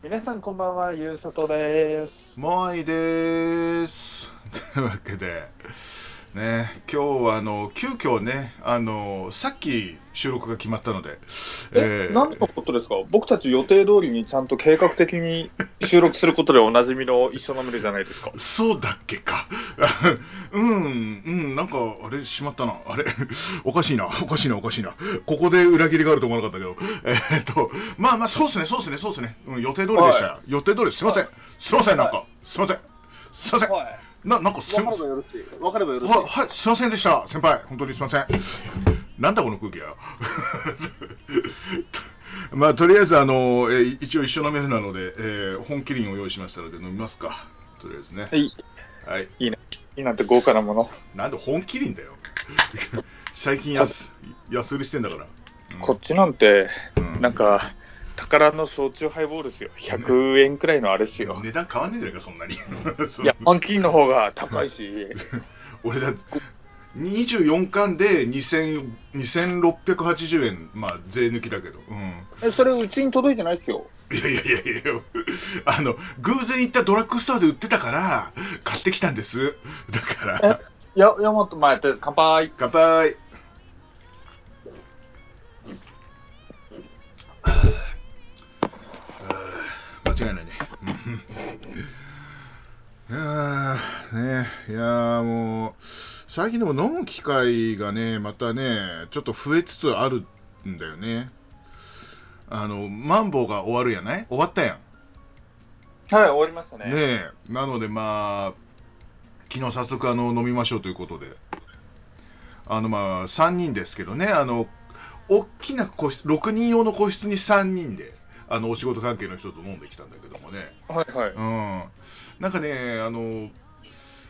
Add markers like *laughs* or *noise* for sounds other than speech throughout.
皆さんこんばんは、ゆうさとです。もいです。というわけで、ね、今日はあの急遽ね、あのさっき収録が決まったので、え、何のことですか？僕たち予定通りにちゃんと計画的に収録することでおなじみの一緒のメルじゃないですか。そうだっけか。*laughs* うん、うん、なんか、あれ、しまったな。あれ、*laughs* おかしいな、おかしいな、おかしいな。ここで裏切りがあると思わなかったけど、えーっと、まあまあ、そうですね、そうですね、そうですね。うん、予定通りでしたよ。は予定通りです。すいません。すいません、なんか。すいません。すいません。はい。な、なんかすいません。よろしい。わかればよろしい。は、はい、すいませんでした。先輩、本当にすいません。*laughs* なんだこの空気や。*laughs* まあ、とりあえず、あの、えー一応一緒のメールなので、えー本麒麟を用意しましたので飲みますか。とりあえずね。はい。はい。いいね。いいなんて豪華なもの。なんで本麒麟だよ。*laughs* 最近安、安売りしてんだから。うんこっちなんて、うんなんか、宝の焼酎ハイボールですよ。100円くらいのあれですよ。値段変わんねえじゃないか、そんなに。いや、パンキーの方が高いし、*laughs* 俺だ24巻で2000 2680円、まあ、税抜きだけど。うん。え、それうちに届いてないですよ。いやいやいやいや *laughs* あの、偶然行ったドラッグストアで売ってたから、買ってきたんです。だから、え、や、山本前やったやつ、乾杯。乾杯。間違いないね。いやーね、いやーもう、最近でも飲む機会がね、またね、ちょっと増えつつあるんだよね。あの、マンボウが終わるやない？終わったやん。はい、終わりましたね。ねえ、なのでまあ、昨日早速あの飲みましょうということで、あのまあ、3人ですけどね、あの、大きな個室、6人用の個室に3人で、あの、お仕事関係の人と飲んできたんだけどもね、はいはい。うん。なんかね、あの、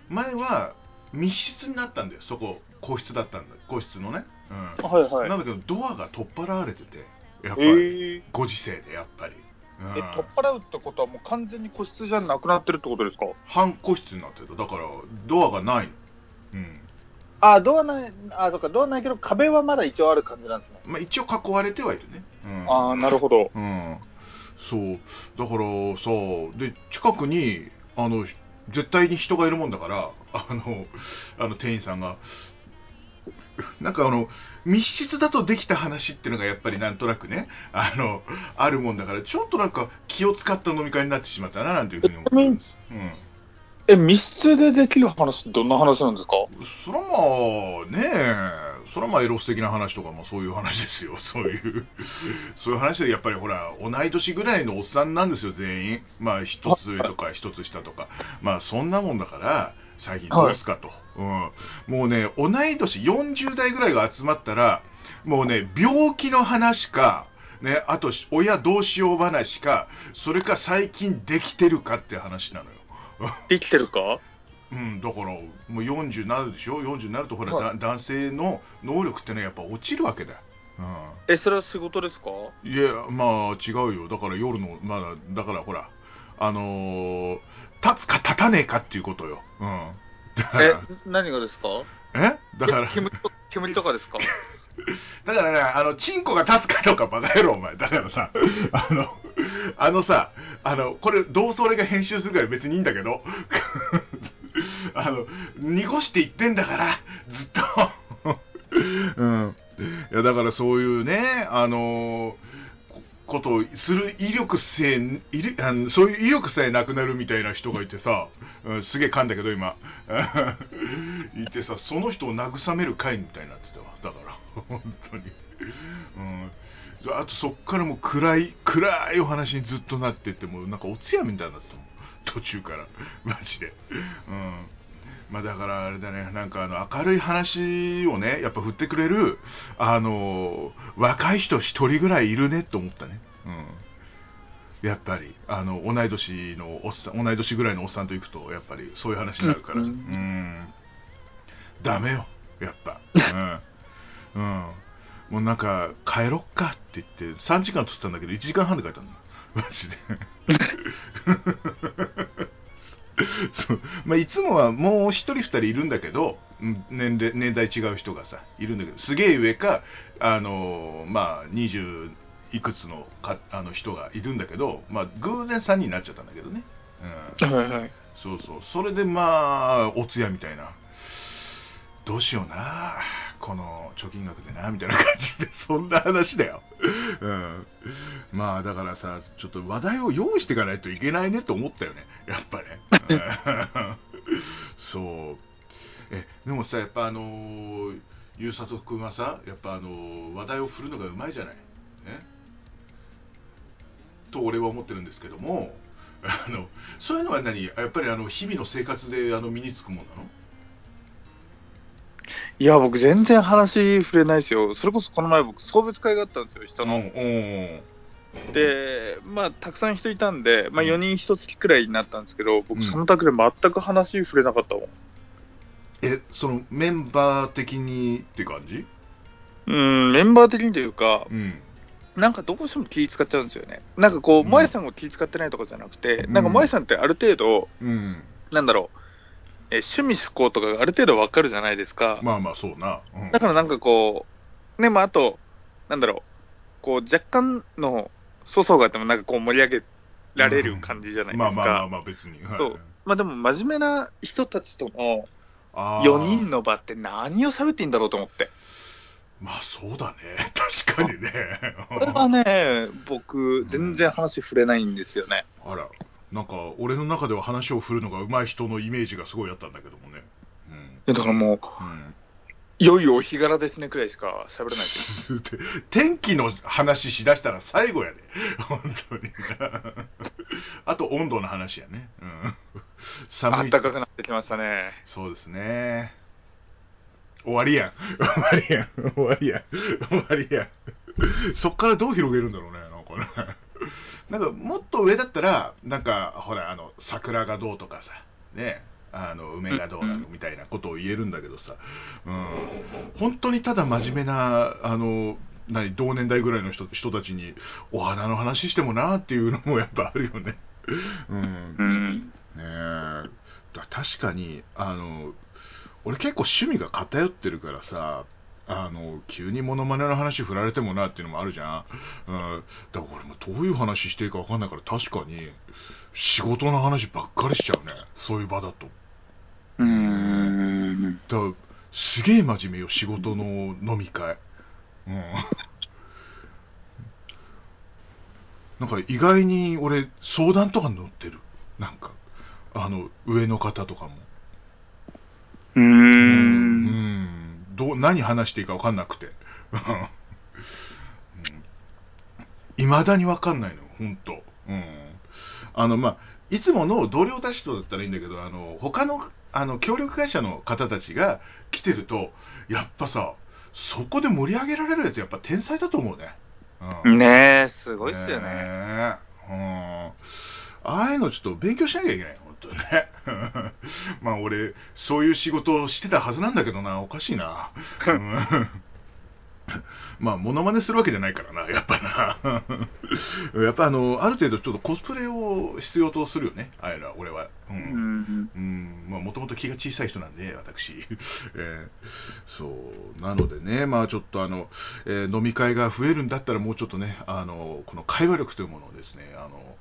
前は密室になったんだよ、そこ、個室だったんだ、個室のね。うん。はいはい。なんだけど、ドアが取っ払われてて、やっぱえり、ー、ご時世でやっぱり。うんえ、取っ払うってことはもう完全に個室じゃなくなってるってことですか？半個室になってただからドアがないのうんあ、ドアない、あ、そっか、ドアないけど壁はまだ一応ある感じなんですね。まあ一応囲われてはいるねうんあーなるほど。うんそう。だからさで近くにあの絶対に人がいるもんだからあのあの店員さんが。なんかあの密室だとできた話っていうのがやっぱりなんとなくねあのあるもんだからちょっとなんか気を使った飲み会になってしまったななんていうふうに思ってます、うんえ、密室でできる話ってどんな話なんですか？そらまあねえ、そらまあエロス的な話とかもそういう話ですよ、*laughs* そういう、そういう話でやっぱりほら、同い年ぐらいのおっさんなんですよ、全員。まあ一つ上とか一つ下とか、まあそんなもんだから、最近どうすかと。うん、もうね、同い年40代ぐらいが集まったら、もうね、病気の話か、ね、あと親どうしよう話か、それか最近できてるかって話なのよ。*laughs* できてるか？うん、だから、もう40になるでしょ、40になると、ほら、はだ男性の能力ってね、やっぱ落ちるわけだよ。え、それは仕事ですか？うん、いや、まあ、違うよ、だから夜の、まだ、だからほら、あのー立つか立たねえかっていうことよ。うん。えら、*laughs* 何がですか？え？だからえ、煙と煙とかですか？*laughs* だからね、あの、チンコが立つかどうかバカ野郎、お前。だからさ、あの、*laughs* あのさ、あの、これ、どうせ俺が編集するから別にいいんだけど、*laughs* あの、濁して言ってんだから、ずっと。*laughs* うん。いや、だからそういうね、あのことをする威力せえ、威力あのそういう威力さえなくなるみたいな人がいてさ、うん、すげえ噛んだけど今、いてさ、その人を慰める会みたいになってたわ。だから、本当に。うん。あとそっからもう暗い、暗いお話にずっとなってって、もうなんかおつやみたいになってたもん。途中から。マジで。うん。まあだからあれだね、なんかあの明るい話をね、やっぱ振ってくれる、あの、若い人一人ぐらいいるねと思ったね。うん。やっぱり、あの、同い年のおっさん、同い年ぐらいのおっさんと行くと、やっぱりそういう話になるから。ううんん。ダメよ、やっぱ。うん。うん。もうなんか、帰ろっかって言って、3時間撮ってたんだけど、1時間半で帰ったの。マジで。*laughs* そうまあ、いつもはもう一人二人いるんだけど、うん年齢年代違う人がさ、いるんだけど、すげえ上か、あのーまあ、20いくつのかあの人がいるんだけど、まあ、偶然3人になっちゃったんだけどね、うん、はいはい。そうそうそれでまあお通夜みたいなどうしようなこの貯金額でなみたいな感じでそんな話だよ、うん、まあだからさちょっと話題を用意していかないといけないねと思ったよね。やっぱね、*laughs* そう。えでもさやっぱあのーゆうさと君はさやっぱあの話題を振るのがうまいじゃない。ね。と俺は思ってるんですけどもあのそういうのは何？やっぱりあの日々の生活であの身につくもんなの？いや、僕全然話触れないですよ。それこそこの前僕送別会があったんですよ、人の。うんで、まあ、たくさん人いたんで、まあ、うん。4人1月くらいになったんですけど、僕うん。その時で全く話触れなかったもん。えそのメンバー的にって感じ？うん、メンバー的にというか、うん。なんかどうしても気使っちゃうんですよね。なんかこう、うん。さんが気使ってないとかじゃなくて、うん。なんか萌えさんってある程度、うん。なんだろう、え趣味思考とかがある程度わかるじゃないですか。まあまあそうな、うん。だからなんかこう、ね、まああと、なんだろう、こう若干の粗相があってもなんかこう盛り上げられる感じじゃないですか。まあまあまあまあ別に、はい。そう。まあでも真面目な人たちとのあー。4人の場って何を喋っていいんだろうと思って。まあそうだね。*laughs* 確かにね。これはね、僕、全然話触れないんですよね。あらなんか俺の中では話を振るのが上手い人のイメージがすごいあったんだけどもねいやだからもう、うん、うんいよいよお日柄ですねくらいしか喋れない *laughs* 天気の話しだしたら最後やで、本当に。*laughs* あと温度の話やね。うん、あ寒い。ったかくなってきましたね。そうですね。終わりやん。終わりやん。終わりやん。終わりやん。そっからどう広げるんだろうね、なんかね。なんかもっと上だったら、なんかほら、あの桜がどうとかさ、ね、あの梅がどうなのみたいなことを言えるんだけどさ、うん、本当にただ真面目な、あの何同年代ぐらいの人人たちにお花の話してもなっていうのも *laughs* やっぱあるよね。うんうん。ね確かにあの俺結構趣味が偏ってるからさあの急にモノマネの話振られてもなっていうのもあるじゃん、うん、だから俺もどういう話していいか分かんないから確かに仕事の話ばっかりしちゃうね。そういう場だと。うーん。だすげえ真面目よ仕事の飲み会。うん。*laughs* なんか意外に俺相談とか乗ってる。なんか。あの上の方とかも。うー。うんんどう何話していいか分かんなくて。いま、未だに分かんないの本当。うん。あのまあいつもの同僚たちとだったらいいんだけどあの他のあの協力会社の方たちが来てるとやっぱさそこで盛り上げられるやつやっぱ天才だと思うね、うん。ねえ、すごいっすよね。ねえ。うんああいうのちょっと勉強しなきゃいけない、本当にね。*laughs* まあ俺、そういう仕事をしてたはずなんだけどな、おかしいな。う *laughs* んまあ、モノマネするわけじゃないからな、*laughs* やっぱな。*laughs* やっぱあの、ある程度ちょっとコスプレを必要とするよね、あれら、俺は。う。うんん。うん、まあ、もともと気が小さい人なんで、私。えーそう、なのでね、まあちょっとあの、えー飲み会が増えるんだったら、もうちょっとね、あの、この会話力というものをですね、あの、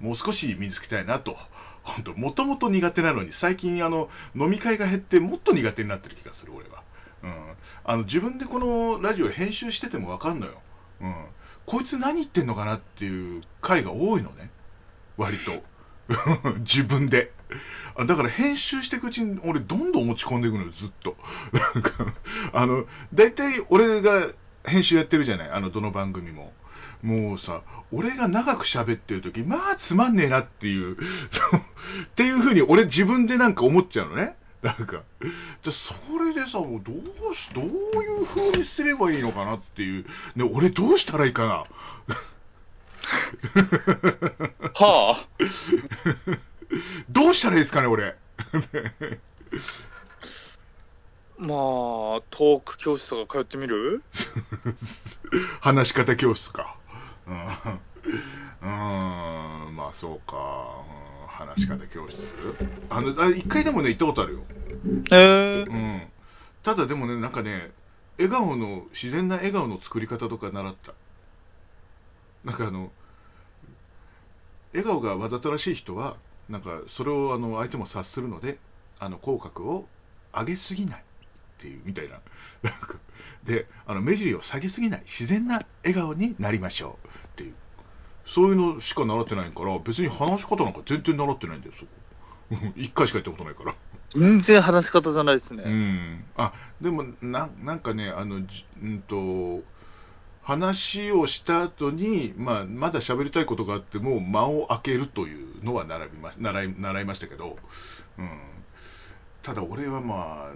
もう少し身につけたいなと。本当もともと苦手なのに、最近あの、飲み会が減って、もっと苦手になってる気がする、俺は。うん。あの、自分でこのラジオ編集しててもわかんのよ。うん。こいつ何言ってんのかなっていう回が多いのね。割と。*laughs* 自分で。だから編集していくうちに俺どんどん落ち込んでいくのよ、ずっと。なんか、あの、大体俺が編集やってるじゃない、あの、どの番組も。もうさ、俺が長く喋ってる時まあつまんねえなっていう、そ *laughs* うっていう風に俺自分でなんか思っちゃうのね。なんか、じゃそれでさ、もうどうし、どういう風にすればいいのかなっていう、ね、俺どうしたらいいかな。はあ。*laughs* どうしたらいいですかね、俺。*laughs* まあ、トーク教室とか通ってみる？*laughs* 話し方教室か。うん、うんまあそうか。うん話し方教室？あの、あ一回でもね、行ったことあるよ。えーう。ん。ただでもね、なんかね、笑顔の、自然な笑顔の作り方とか習った。なんかあの笑顔がわざとらしい人はなんかそれをあの相手も察するのであの口角を上げすぎないっていうみたいなであの目尻を下げすぎない自然な笑顔になりましょうそういうのしか習ってないから別に話し方なんか全然習ってないんだよそこ。*laughs* 一回しか行ったことないから。全然話し方じゃないですうね。ん、あでもななんかねあの、じうんと、話をした後に、まあ、まだ喋りたいことがあっても間を空けるというのは習いま習い習いましたけど、うん、ただ俺はま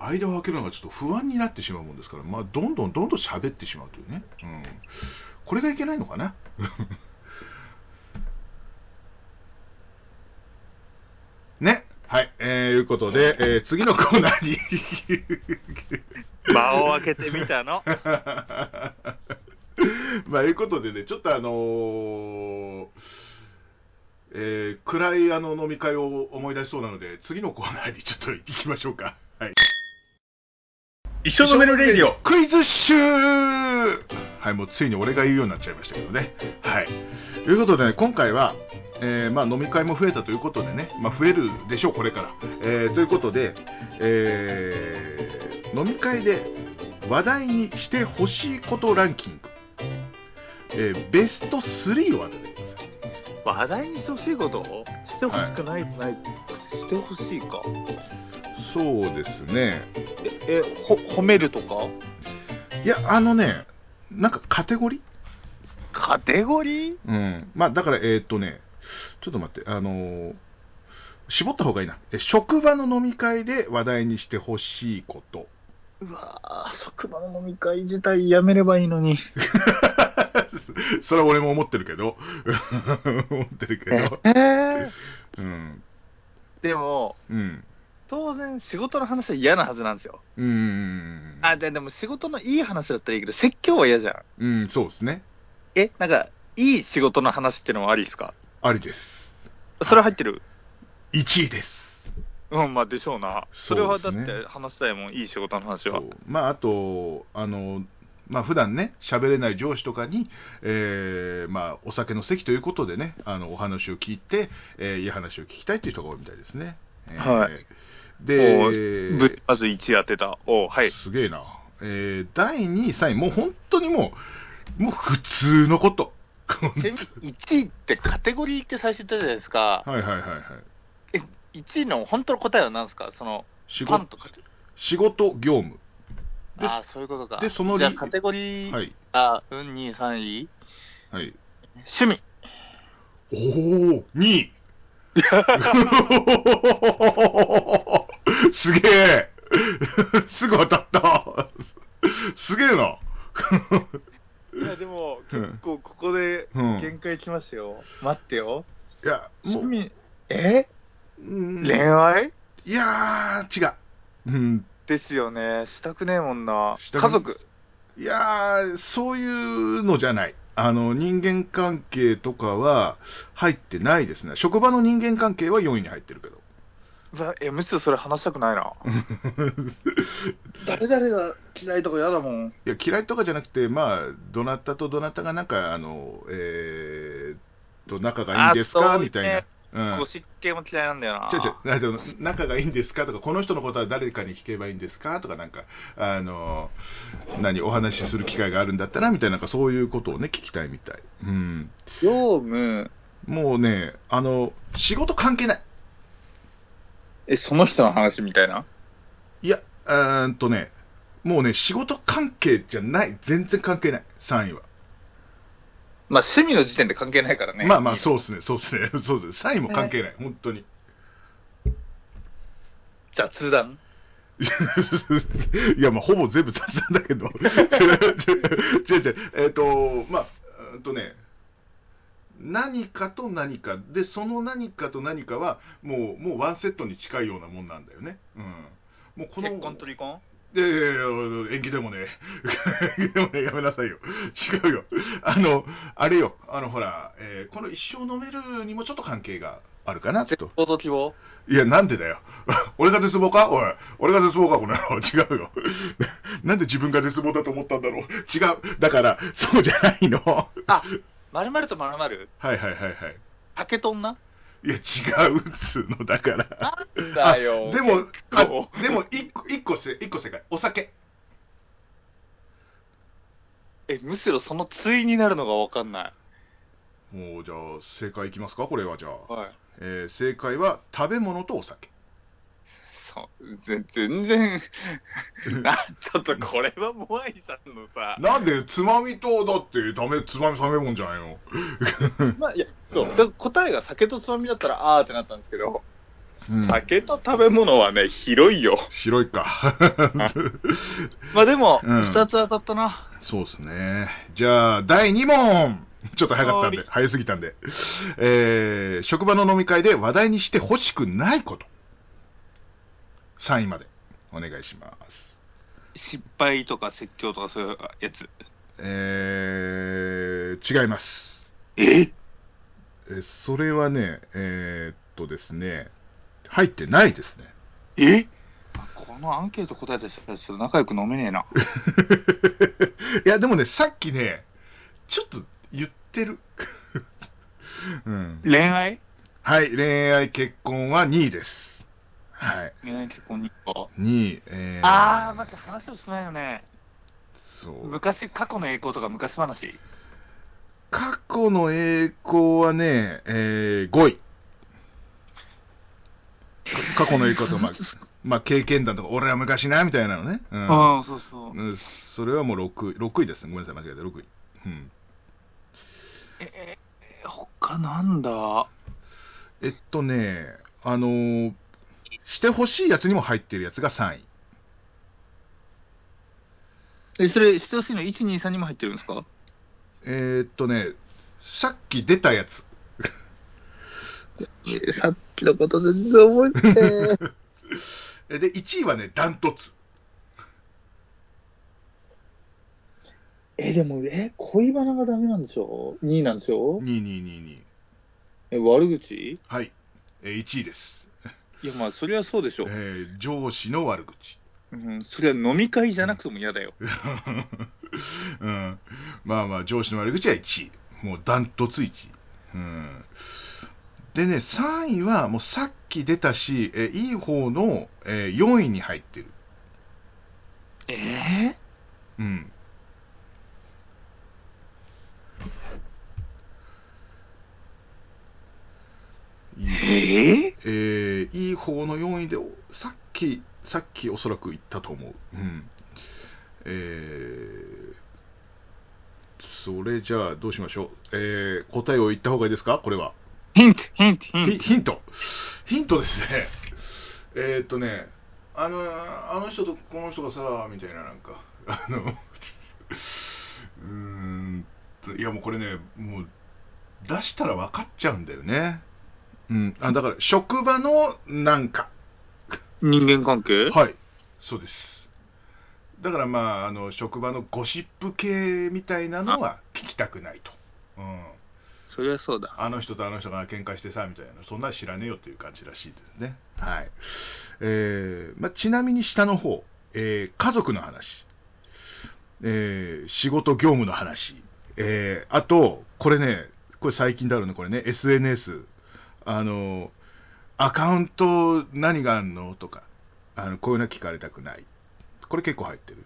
あ間を空けるのがちょっと不安になってしまうもんですから、まあ、どんどんどんどん喋ってしまうというね、うん、これがいけないのかな？*laughs* ね。はい。えー、いうことで、えー次のコーナーに。間を空けてみたの。*laughs* まあ、いうことでね、ちょっとあのーえー暗いあの飲み会を思い出しそうなので、次のコーナーにちょっと行きましょうか。はい。一緒のメロレディオ。クイズ集はい、もうついに俺が言うようになっちゃいましたけどね。はい。ということでね、今回は、えーまあ、飲み会も増えたということでね、まあ、増えるでしょう、これから。えーということで、えー飲み会で話題にしてほしいことランキング、えーベスト3を当ててください。話題にしてほしいこと？してほしくない、ない、してほしいか。そうですね。え、えほ褒めるとか？いや、あのね、なんかカテゴリ？ーカテゴリ？ーうん。まあ、だから、えーっとね、ちょっと待って、あのー絞った方がいいな。え職場の飲み会で話題にしてほしいこと。うわぁ、職場の飲み会自体やめればいいのに。*laughs* それは俺も思ってるけど。*laughs* 思ってるけど。えー、うん。でも、うん。当然仕事の話は嫌なはずなんですよ。うーん。あ、ででも仕事のいい話だったらいいけど、説教は嫌じゃん。うん、そうですね。え、なんか、いい仕事の話ってのもありですか？ありです。それ入ってる？1位です。うん、まあでしょうな。それはだって話したいもん、いい仕事の話はまあ、あと、あの、まあ普段ね、喋れない上司とかに、えーまあ、お酒の席ということでね、あのお話を聞いて、えーいい話を聞きたいという人が多いみたいですね。えーはいで、まず1位当てた。おはい。すげえな。えー第2位、3位、もう本当にもう、もう普通のこと。*laughs* ちなみに1位ってカテゴリーって最初言ったじゃないですか。はいはいはいはい。え、1位の本当の答えは何ですか？その、仕事パンとか。仕事業務。でああ、そういうことか。でその理じゃあカテゴリー、はい。あ、うん、2位、3位はい。趣味。おお、2位。*laughs* すげえ。すぐ当たった。すげえな。いや、でも、うん結構ここでうん限界きましたよ。待ってよ。いや、もう、え？うん恋愛？いやー、違う。うん、ですよね。したくねえもんな。家族？いやー、そういうのじゃない。あの、人間関係とかは入ってないですね。職場の人間関係は4位に入ってるけど。え、むしろそれ話したくないな。*laughs* 誰々が嫌いとか嫌だもん。いや嫌いとかじゃなくて、まあ、どなたとどなたがなんか、あの、えー、と仲がいいんですか？みたいな。うんゴシッ系も嫌いなんだよな。ちょちょなんで仲がいいんですかとか、この人のことは誰かに聞けばいいんですかとか、なんか、あの、何、お話しする機会があるんだったらみたいな、なんそういうことをね、聞きたいみたい。うん。業務、もうね、あの、仕事関係ない。え、その人の話みたいないや、うーんとね、もうね、仕事関係じゃない。全然関係ない。3位は。まあ、趣味の時点で関係ないからね。まあまあ、そうですね、そうですね、*laughs* そうです。3位も関係ない。本当に。雑談？*laughs* いや、まあ、ほぼ全部雑談だけど。*laughs* 違う違う。えっ、と、まあ、うんとね、何かと何か。で、その何かと何かは、もう、もうワンセットに近いようなもんなんだよね。うん。もうこの結婚と離婚？いやいやいや、延期でもね、でもね、やめなさいよ。違うよ。あの、あれよ、あの、ほら、えーこの一生飲めるにもちょっと関係があるかな絶と。望と希望いや、なんでだよ。*laughs* 俺が絶望か？おい。俺が絶望か？この野郎。違うよ。*laughs* なんで自分が絶望だと思ったんだろう？違う。だから、そうじゃないの。はあ、まるまるとまるまる？いはいはいはい。竹とんな？いや、違うっつうの、だから。なんだよ。あでも、あでも、一個、一個せ、一個正解。お酒。え、むしろその対になるのがわかんない。もう、じゃあ、正解いきますか？これは、じゃあ。はい。えー正解は、食べ物とお酒。全然、*laughs* な、ちょっとこれはモアイさんのさ、なんで、つまみと、だって、ダメ、つまみ食べ物じゃないの？*laughs* まあ、いや、そう、だ答えが酒とつまみだったら、あーってなったんですけど、うん酒と食べ物はね、広いよ。広いか。*laughs* まあでも、うん二つ当たったな。そうですね。じゃあ、第2問ちょっと早かったんで、はい早すぎたんで。えー、職場の飲み会で話題にしてほしくないこと。3位までお願いします。失敗とか説教とかそういうやつ？えー、違います。え？えそれはね、えー、っとですね、入ってないですね。え？このアンケート答えた人たちと仲良く飲めねえな。*laughs* いや、でもね、さっきね、ちょっと言ってる。*laughs* うん、恋愛？はい、恋愛結婚は2位です。はい。恋愛結婚にか。2位、えー、あー、待って、話をしないよね。そう。昔、過去の栄光とか昔話。過去の栄光はね、えー、5位。過去の栄光とか、まあ、*laughs* まあ、経験談とか、俺は昔な、みたいなのね。うん。ああ、そうそう。うんそれはもう6位、6位ですね。ごめんなさい、間違えた、6位。うん。えー、他なんだ？えっとね、あのーしてほしいやつにも入ってるやつが3位。え、それ、してほしいの1、2、3にも入ってるんですか？えーっとね、さっき出たやつ。*laughs* さっきのこと全然覚えて *laughs* で、1位はね、ダントツ。え、でも、え、恋バナがダメなんでしょ ?2 位なんでしょ？2222。え、悪口？はい。えー1位です。いや、まあ、それはそうでしょ。えー上司の悪口。うん、それは飲み会じゃなくても嫌だよ。*laughs* うん、まあまあ、上司の悪口は1位。もうダントツ1位。うん、でね、3位はもうさっき出たし、えいい方の、えー4位に入ってる。えうん。いい方の4位で、おさっき、さっきおそらく言ったと思う。うん。えーそれじゃあどうしましょう。えー答えを言った方がいいですか？これは。ヒント、ヒント、ヒント。ヒヒント。ですね。えーっとね、あの、あの人とこの人がさ、みたいななんか、あの、うーんと、いやもうこれね、もう、出したら分かっちゃうんだよね。うん。あ、だから、職場のなんか。人間関係？はい。そうです。だからまあ、あの、職場のゴシップ系みたいなのは聞きたくないと。うん。そりゃそうだ。あの人とあの人が喧嘩してさみたいな、そんなの知らねえよという感じらしいですね。はい。えーまあ、ちなみに下の方、えー家族の話、えー仕事業務の話、えーあと、これね、これ最近だろうね、これね、SNS、あの、アカウント何があんのとか、あのこういうのは聞かれたくない。これ結構入ってる。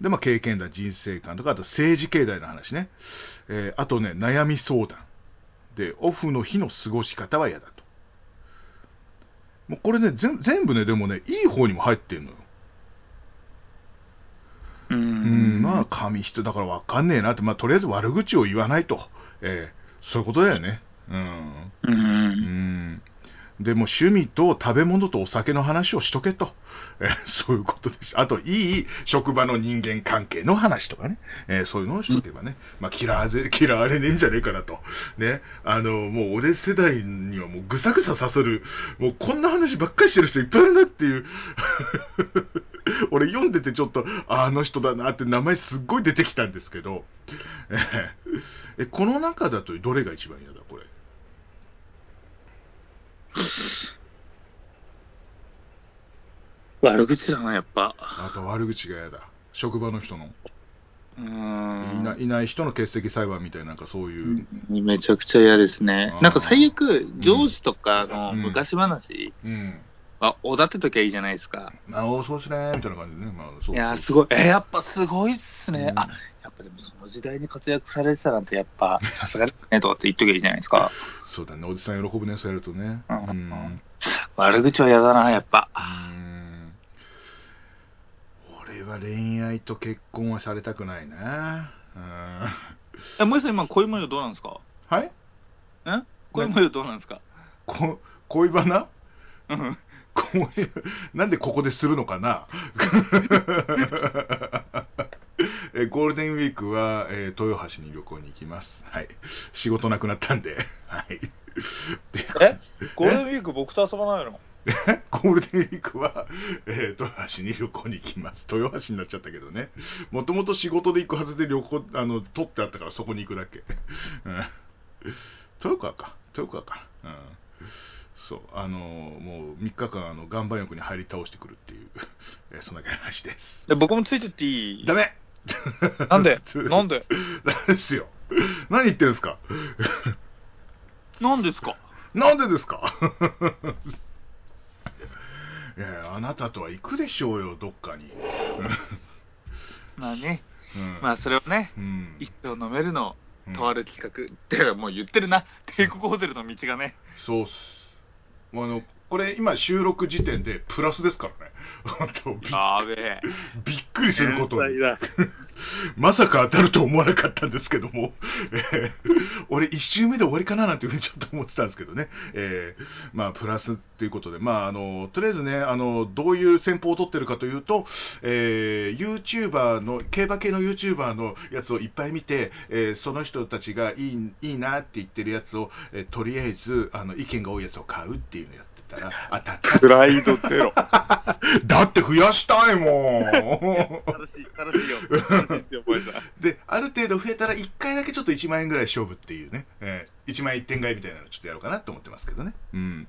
で、まあ、経験談、人生観とか、あと政治経済の話ね。えーあとね、悩み相談。で、オフの日の過ごし方は嫌だと。もうこれね、全全部ね、でもね、いい方にも入ってんのよ。ううん、まあ、紙一重だから分かんねえなって、まあ、とりあえず悪口を言わないと。えーそういうことだよね。うん。う。ん。でも趣味と食べ物とお酒の話をしとけと。えそういうことです。あと、いい職場の人間関係の話とかね。えーそういうのをしとけばね。まあ、嫌われ、*laughs* 嫌われねえんじゃねえかなと。ね。あの、もう俺世代にはもうぐさぐさ刺さる、もうこんな話ばっかりしてる人いっぱいいるなっていう。*laughs* 俺読んでてちょっと、あの人だなって名前すっごい出てきたんですけど、えーこの中だとどれが一番嫌だ、これ？悪口だな、やっぱ。あと悪口が嫌だ。職場の人の。うーん。いないない人の欠席裁判みたいな、なんかそういう。めちゃくちゃ嫌ですねあ。ーなんか最悪、上司とかのうん昔話うん。はおだてときゃいいじゃないですか。あおそうですね、みたいな感じでね。まあ、そういやー、すごい。えーやっぱすごいっすね。うんあ、やっぱでもその時代に活躍されてたなんて、やっぱ、*laughs* さすがですね、とかって言っときゃいいじゃないですか。そうだね、おじさん喜ぶね、そうやるとね。ううんん。悪口は嫌だな、やっぱ。うん俺は恋愛と結婚はされたくないな。うん。え、森さん今、恋模様どうなんですか？はい？ん恋模様どうなんですか？こ恋バナ？うん。なんでここでするのかな？*laughs* えゴールデンウィークは、えー豊橋に旅行に行きます。はい。仕事なくなったんで。はい。でえ？ゴールデンウィーク僕と遊ばないの？ゴールデンウィークは、えー豊橋に旅行に行きます。豊橋になっちゃったけどね。もともと仕事で行くはずで旅行、あの、取ってあったからそこに行くだけ。うん豊川か。豊川かな。うん。そう。あのもう3日間、あの、岩盤浴に入り倒してくるっていう、えーそんな話です。で僕もついてっていい？ダメ *laughs* なんで？*laughs* なんで？ダメですよ。何言ってるんですか？*laughs* なんですか？なんでですか？いやあなたとは行くでしょうよ、どっかに。まあね、うん。まあそれをね、うん。一生飲めるのうん。とある企画、ってかもう言ってるな、帝国ホテルの道がね、そうっす。あの、これ今収録時点でプラスですからね。本当びやべえ。びっくりすることに。まさか当たると思わなかったんですけども、えー俺一周目で終わりかななんていうふうにちょっと思ってたんですけどね、えーまあプラスっていうことで、まああの、とりあえずね、あの、どういう戦法を取ってるかというと、えー、YouTuber の、競馬系の YouTuber のやつをいっぱい見て、えーその人たちがいい、いいなって言ってるやつを、えーとりあえず、あの、意見が多いやつを買うっていうのをやってたら、当たった。プライドゼロ。*laughs* だって増やしたいもん。楽しい、楽しいよ。楽しいである程度増えたら、1回だけちょっと1万円ぐらい勝負っていうね、えー1万円1点買いみたいなのちょっとやろうかなと思ってますけどね。うん。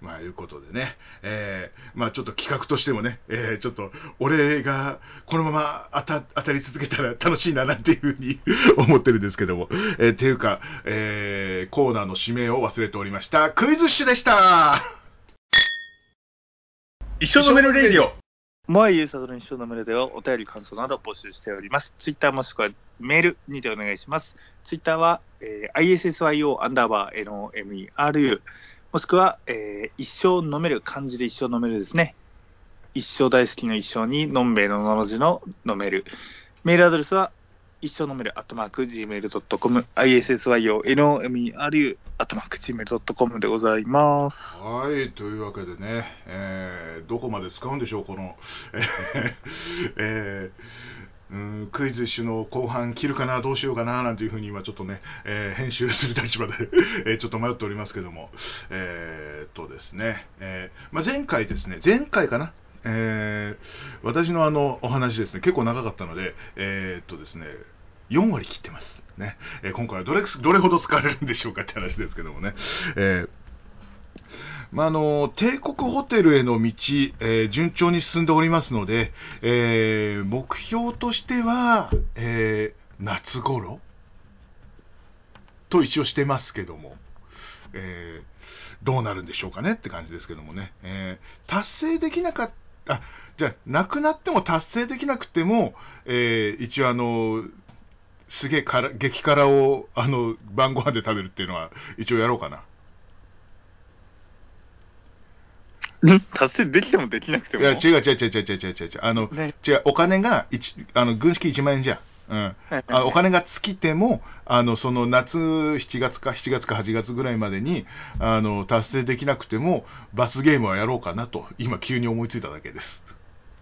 まあ、いうことでね、えーまあちょっと企画としてもね、えーちょっと、俺がこのまま当た当たり続けたら楽しいななんていうふうに *laughs* 思ってるんですけども、えーっていうか、えーコーナーの指名を忘れておりました。クイズッシュでした一生飲めるレディオ。モアイユーサドの一生飲めるではお便り感想など募集しております。ツイッターもしくはメールにてお願いします。ツイッターは、えー ISSYO アンダーバー NOMERU もしくは、えー一生飲める漢字で一生飲めるですね。一生大好きの一生にのんべえののの字の飲める。メールアドレスは一生飲めるアットマーク Gmail.com ISSYO NOMERU アットマーク Gmail.com でございます。はい、というわけでね、えーどこまで使うんでしょう、この、えーえーうん、クイズ一種の後半切るかな、どうしようかな、なんていうふうに今ちょっとね、えー編集する立場で、*laughs* えーちょっと迷っておりますけども、えーっとですね、えーまあ、前回ですね、前回かな、えー私のあのお話ですね、結構長かったので、えーっとですね、4割切ってます。ね。えー今回はどれどれほど使われるんでしょうかって話ですけどもね。えーまあ、の帝国ホテルへの道、えー順調に進んでおりますので、えー目標としては、えー夏頃と一応してますけども、えどうなるんでしょうかねって感じですけどもね、え達成できなかっ、あじゃあ、なくなっても達成できなくても、えー一応あの、すげえから激辛をあの晩ご飯で食べるっていうのは一応やろうかな。ん？達成できてもできなくても？いや、違う違う違う違う違う違う違う。あの、ね違う、お金が、一あの、軍資金1万円じゃん。うん。あお金が尽きても、あの、その夏、7月か7月か8月ぐらいまでに、あの、達成できなくても、罰ゲームはやろうかなと、今急に思いついただけです。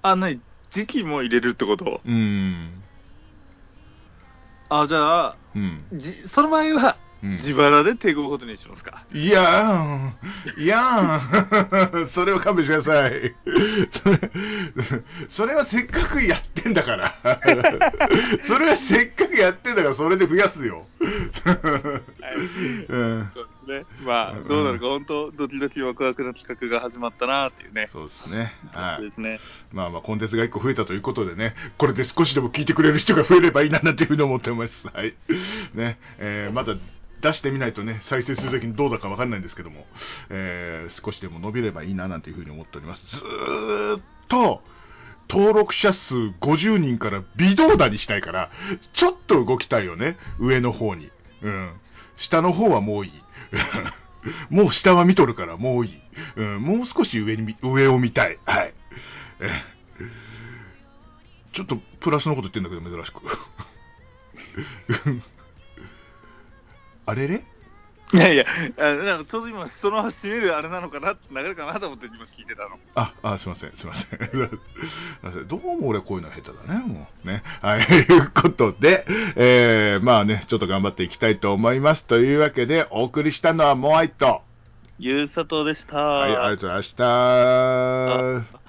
あ、なに、時期も入れるってこと？うーん。あ、じゃあ、うん。じその場合は、うん自腹で帝国ホテルにしますか？いやーん、いやーん、*laughs* それは勘弁してください。*laughs* それ、それはせっかくやってんだから。*laughs* それはせっかくやってんだから、それで増やすよ。うん。ね。まあ、どうなるか、本当、ドキドキワクワクの企画が始まったなっていうね。そうですね。はい。ですね。まあまあ、コンテンツが1個増えたということでね、これで少しでも聞いてくれる人が増えればいいななんていうふうに思ってます。はい。ね、えーまだ出してみないとね、再生するときにどうだかわかんないんですけども、えー少しでも伸びればいいななんていうふうに思っております。ずーっと、登録者数50人から微動だにしたいから、ちょっと動きたいよね、上の方に。うん。下の方はもういい。*laughs* もう下は見とるからもういい。うん、もう少し上に、上を見たい。はい。えちょっとプラスのこと言ってんだけど、珍しく。*laughs* あれれ？いやいや、あ *laughs* なんかちょうど今、その締めるあれなのかな、流れかなと思って今聞いてたの。あ、あ、すいません、すいません。*laughs* すいませんどうも俺こういうの下手だね、もう。ね。はい、いうことで、えー、まあね、ちょっと頑張っていきたいと思います。というわけで、お送りしたのはモアイと。ゆうさとでした。はい、ありがとうございました。